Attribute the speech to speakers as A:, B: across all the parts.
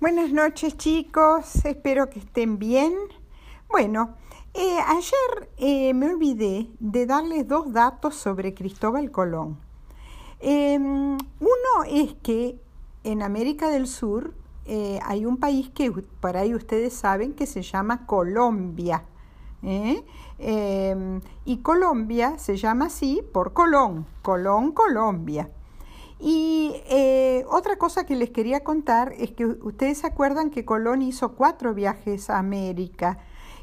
A: Buenas noches chicos, espero que estén bien. Bueno, eh, ayer eh, me olvidé de darles dos datos sobre Cristóbal Colón. Em, uno es que en América del Sur eh, hay un país que por ahí ustedes saben que se llama Colombia. Em, y Colombia se llama así por Colón, Colón, Colombia. Y eh, otra cosa que les quería contar es que ustedes se acuerdan que Colón hizo cuatro viajes a América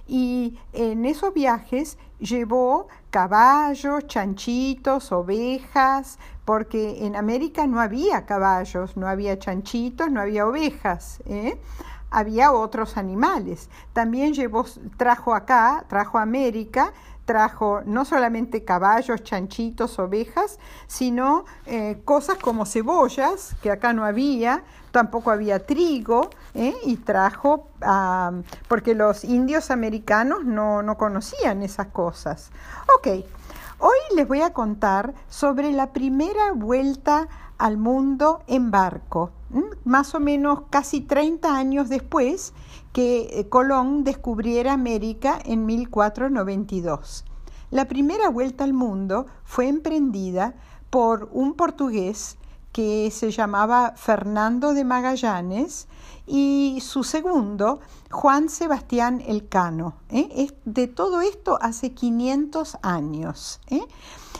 A: y en esos viajes llevó caballos, chanchitos, ovejas, porque en América no había caballos, no había chanchitos, no había ovejas. ¿eh? Había otros animales. También llevó, trajo acá, trajo a América trajo no solamente caballos, chanchitos, ovejas, sino eh, cosas como cebollas, que acá no había, tampoco había trigo, eh, y trajo, porque los indios americanos no, no conocían esas cosas. Ok, hoy les voy a contar sobre la primera vuelta al mundo en barco, más o menos casi 30 años después que eh, Colón descubriera América en 1492. La primera vuelta al mundo fue emprendida por un portugués que se llamaba Fernando de Magallanes y su segundo, Juan Sebastián Elcano. ¿eh? De todo esto hace 500 años. ¿eh?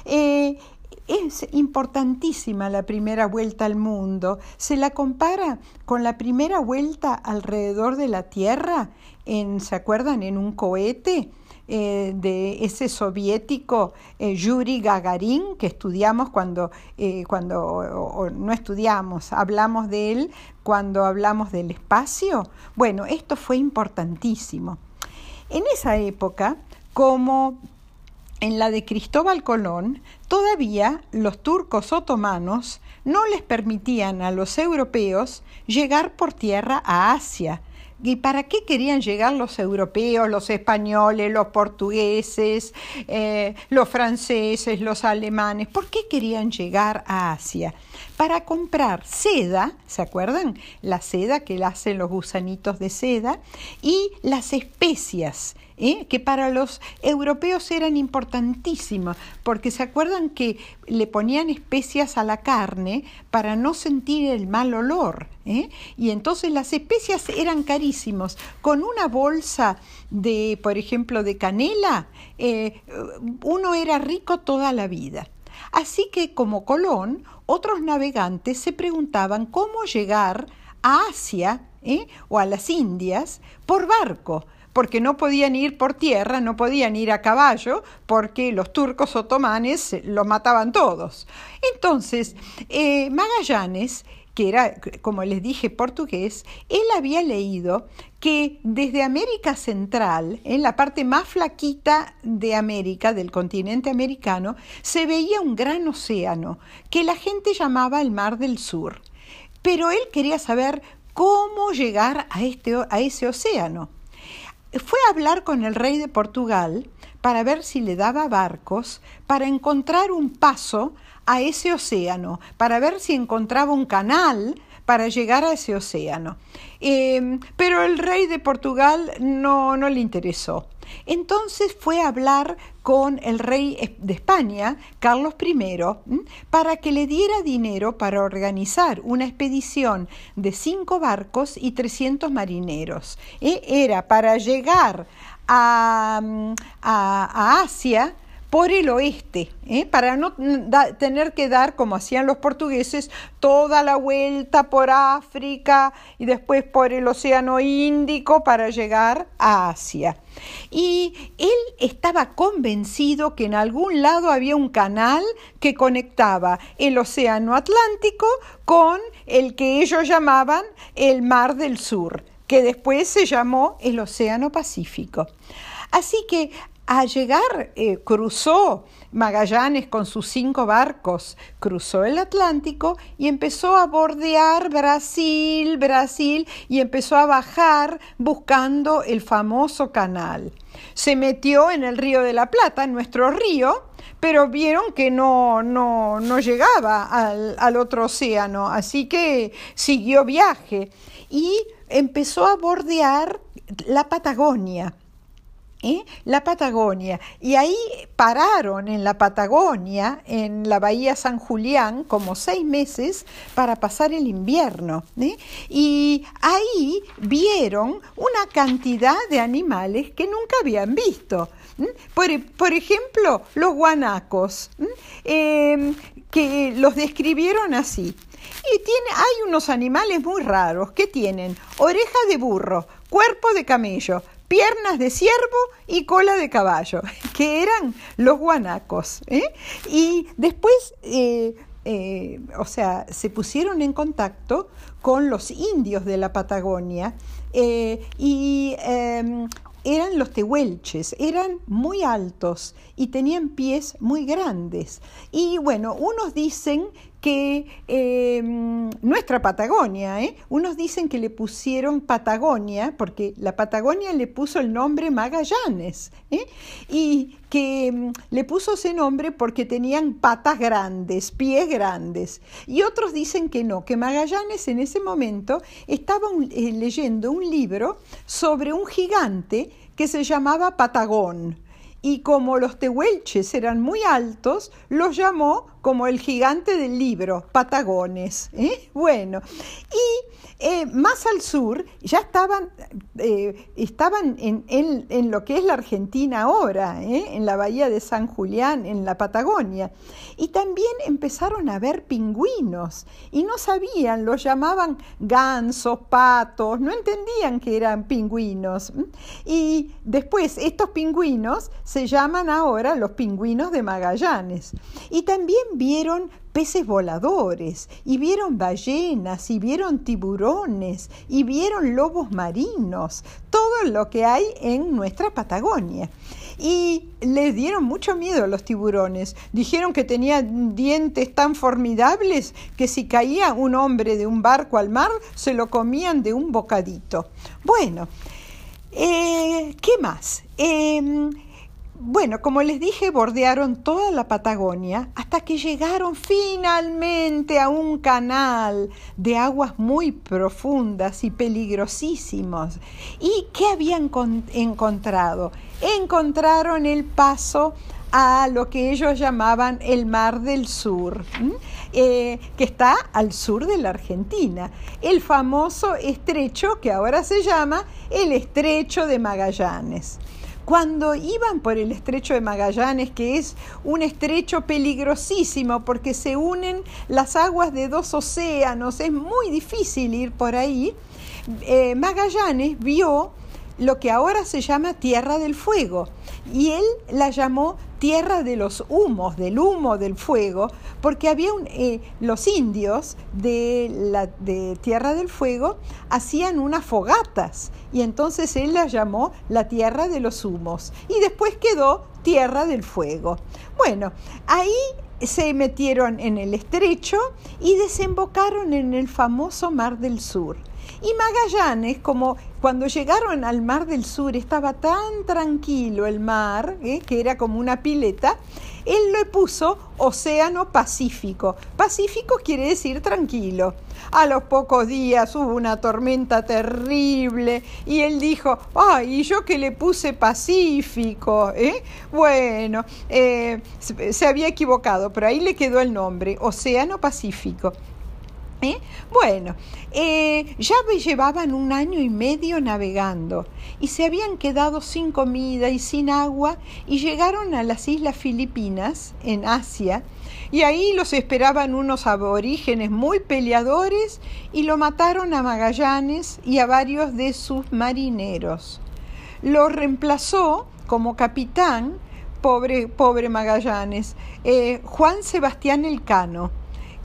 A: Eh, es importantísima la primera vuelta al mundo. Se la compara con la primera vuelta alrededor de la Tierra, en, ¿se acuerdan? En un cohete. Eh, de ese soviético eh, Yuri Gagarin, que estudiamos cuando, eh, cuando no estudiamos, hablamos de él cuando hablamos del espacio. Bueno, esto fue importantísimo. En esa época, como en la de Cristóbal Colón, todavía los turcos otomanos no les permitían a los europeos llegar por tierra a Asia. ¿Y para qué querían llegar los europeos, los españoles, los portugueses, eh, los franceses, los alemanes? ¿Por qué querían llegar a Asia? Para comprar seda, ¿se acuerdan? La seda que hacen los gusanitos de seda y las especias ¿eh? que para los europeos eran importantísimas, porque se acuerdan que le ponían especias a la carne para no sentir el mal olor. ¿eh? Y entonces las especias eran carísimos. Con una bolsa de, por ejemplo, de canela, eh, uno era rico toda la vida. Así que como Colón, otros navegantes se preguntaban cómo llegar a Asia o a las Indias por barco porque no podían ir por tierra, no podían ir a caballo, porque los turcos otomanes los mataban todos. Entonces, eh, Magallanes, que era, como les dije, portugués, él había leído que desde América Central, en la parte más flaquita de América, del continente americano, se veía un gran océano que la gente llamaba el Mar del Sur. Pero él quería saber cómo llegar a, este, a ese océano fue a hablar con el rey de Portugal para ver si le daba barcos para encontrar un paso a ese océano, para ver si encontraba un canal para llegar a ese océano. Em, pero el rey de Portugal no, no le interesó. Entonces fue a hablar con el rey de España, Carlos I, para que le diera dinero para organizar una expedición de cinco barcos y 300 marineros. E era para llegar a, a Asia por el oeste, ¿eh? para no tener que dar, como hacían los portugueses, toda la vuelta por África y después por el Océano Índico para llegar a Asia. Y él estaba convencido que en algún lado había un canal que conectaba el Océano Atlántico con el que ellos llamaban el Mar del Sur, que después se llamó el Océano Pacífico. Así que a llegar, eh, cruzó Magallanes con sus cinco barcos, cruzó el Atlántico y empezó a bordear Brasil, Brasil, y empezó a bajar buscando el famoso canal. Se metió en el río de la Plata, en nuestro río, pero vieron que no, no, no llegaba al, al otro océano, así que siguió viaje y empezó a bordear la Patagonia. ¿Eh? la Patagonia. Y ahí pararon en la Patagonia, en la Bahía San Julián, como seis meses para pasar el invierno. ¿eh? Y ahí vieron una cantidad de animales que nunca habían visto. Por, ejemplo, los guanacos, em, que los describieron así. Y tiene, hay unos animales muy raros que tienen oreja de burro, cuerpo de camello, piernas de ciervo y cola de caballo, que eran los guanacos. ¿eh? Y después, eh, eh, o sea, se pusieron en contacto con los indios de la Patagonia y em, eran los tehuelches, eran muy altos y tenían pies muy grandes. Y bueno, unos dicen que em, nuestra Patagonia, ¿eh? unos dicen que le pusieron Patagonia, porque la Patagonia le puso el nombre Magallanes, ¿eh? y que em, le puso ese nombre porque tenían patas grandes, pies grandes. Y otros dicen que no, que Magallanes en ese momento estaba eh, leyendo un libro sobre un gigante que se llamaba Patagón y como los tehuelches eran muy altos, los llamó como el gigante del libro, Patagones. ¿eh? Bueno, y eh, más al sur ya estaban, eh, estaban en, en, lo que es la Argentina ahora, ¿eh? en la bahía de San Julián, en la Patagonia. Y también empezaron a ver pingüinos y no sabían, los llamaban gansos, patos, no entendían que eran pingüinos. Y después estos pingüinos se llaman ahora los pingüinos de Magallanes. Y también vieron peces voladores, y vieron ballenas, y vieron tiburones, y vieron lobos marinos, todo lo que hay en nuestra Patagonia. Y les dieron mucho miedo a los tiburones. Dijeron que tenían dientes tan formidables que si caía un hombre de un barco al mar, se lo comían de un bocadito. Bueno, eh, ¿qué más? Em, bueno, como les dije, bordearon toda la Patagonia hasta que llegaron finalmente a un canal de aguas muy profundas y peligrosísimos. ¿Y qué habían encontrado? Encontraron el paso a lo que ellos llamaban el Mar del Sur, eh, que está al sur de la Argentina, el famoso estrecho que ahora se llama el Estrecho de Magallanes. Cuando iban por el estrecho de Magallanes, que es un estrecho peligrosísimo porque se unen las aguas de dos océanos, es muy difícil ir por ahí, eh, Magallanes vio lo que ahora se llama Tierra del Fuego y él la llamó tierra de los humos, del humo del fuego, porque había eh, los indios de, la, de Tierra del Fuego hacían unas fogatas y entonces él la llamó la tierra de los humos y después quedó Tierra del Fuego. Bueno, ahí se metieron en el estrecho y desembocaron en el famoso Mar del Sur. Y Magallanes, como cuando llegaron al Mar del Sur estaba tan tranquilo el mar, ¿eh? que era como una pileta, él le puso Océano Pacífico. Pacífico quiere decir tranquilo. A los pocos días hubo una tormenta terrible y él dijo, ay, ¿y yo que le puse Pacífico? ¿eh? Bueno, eh, se había equivocado, pero ahí le quedó el nombre, Océano Pacífico. ¿Eh? Bueno, eh, ya llevaban un año y medio navegando y se habían quedado sin comida y sin agua y llegaron a las islas Filipinas, en Asia, y ahí los esperaban unos aborígenes muy peleadores y lo mataron a Magallanes y a varios de sus marineros. Lo reemplazó como capitán, pobre, pobre Magallanes, eh, Juan Sebastián Elcano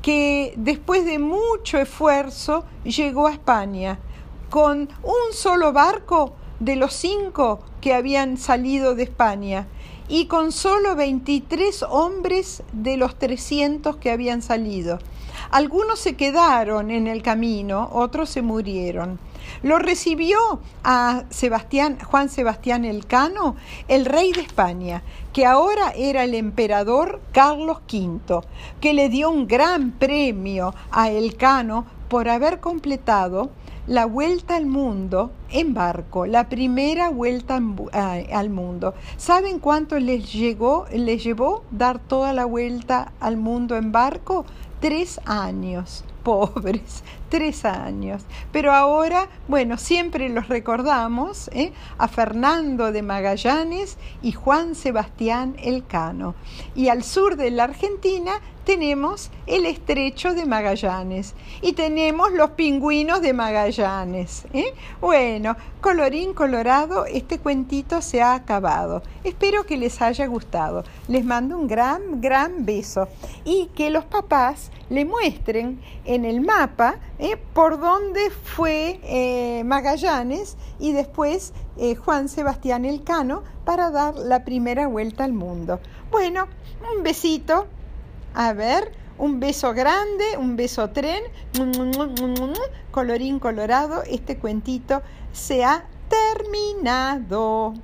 A: que después de mucho esfuerzo llegó a España. Con un solo barco de los cinco que habían salido de España y con solo 23 hombres de los 300 que habían salido. Algunos se quedaron en el camino, otros se murieron. Lo recibió a Sebastián, Juan Sebastián Elcano, el rey de España, que ahora era el emperador Carlos V, que le dio un gran premio a Elcano por haber completado la vuelta al mundo en barco, la primera vuelta al mundo. ¿Saben cuánto les, llegó, les llevó dar toda la vuelta al mundo en barco? Tres años pobres, tres años. Pero ahora, bueno, siempre los recordamos ¿eh? a Fernando de Magallanes y Juan Sebastián Elcano. Y al sur de la Argentina tenemos el estrecho de Magallanes y tenemos los pingüinos de Magallanes. ¿eh? Bueno, colorín colorado, este cuentito se ha acabado. Espero que les haya gustado. Les mando un gran, gran beso y que los papás le muestren en el mapa ¿eh? por dónde fue eh, Magallanes y después Juan Sebastián Elcano para dar la primera vuelta al mundo. Bueno, un besito a ver, un beso grande, un beso tren, colorín colorado, este cuentito se ha terminado.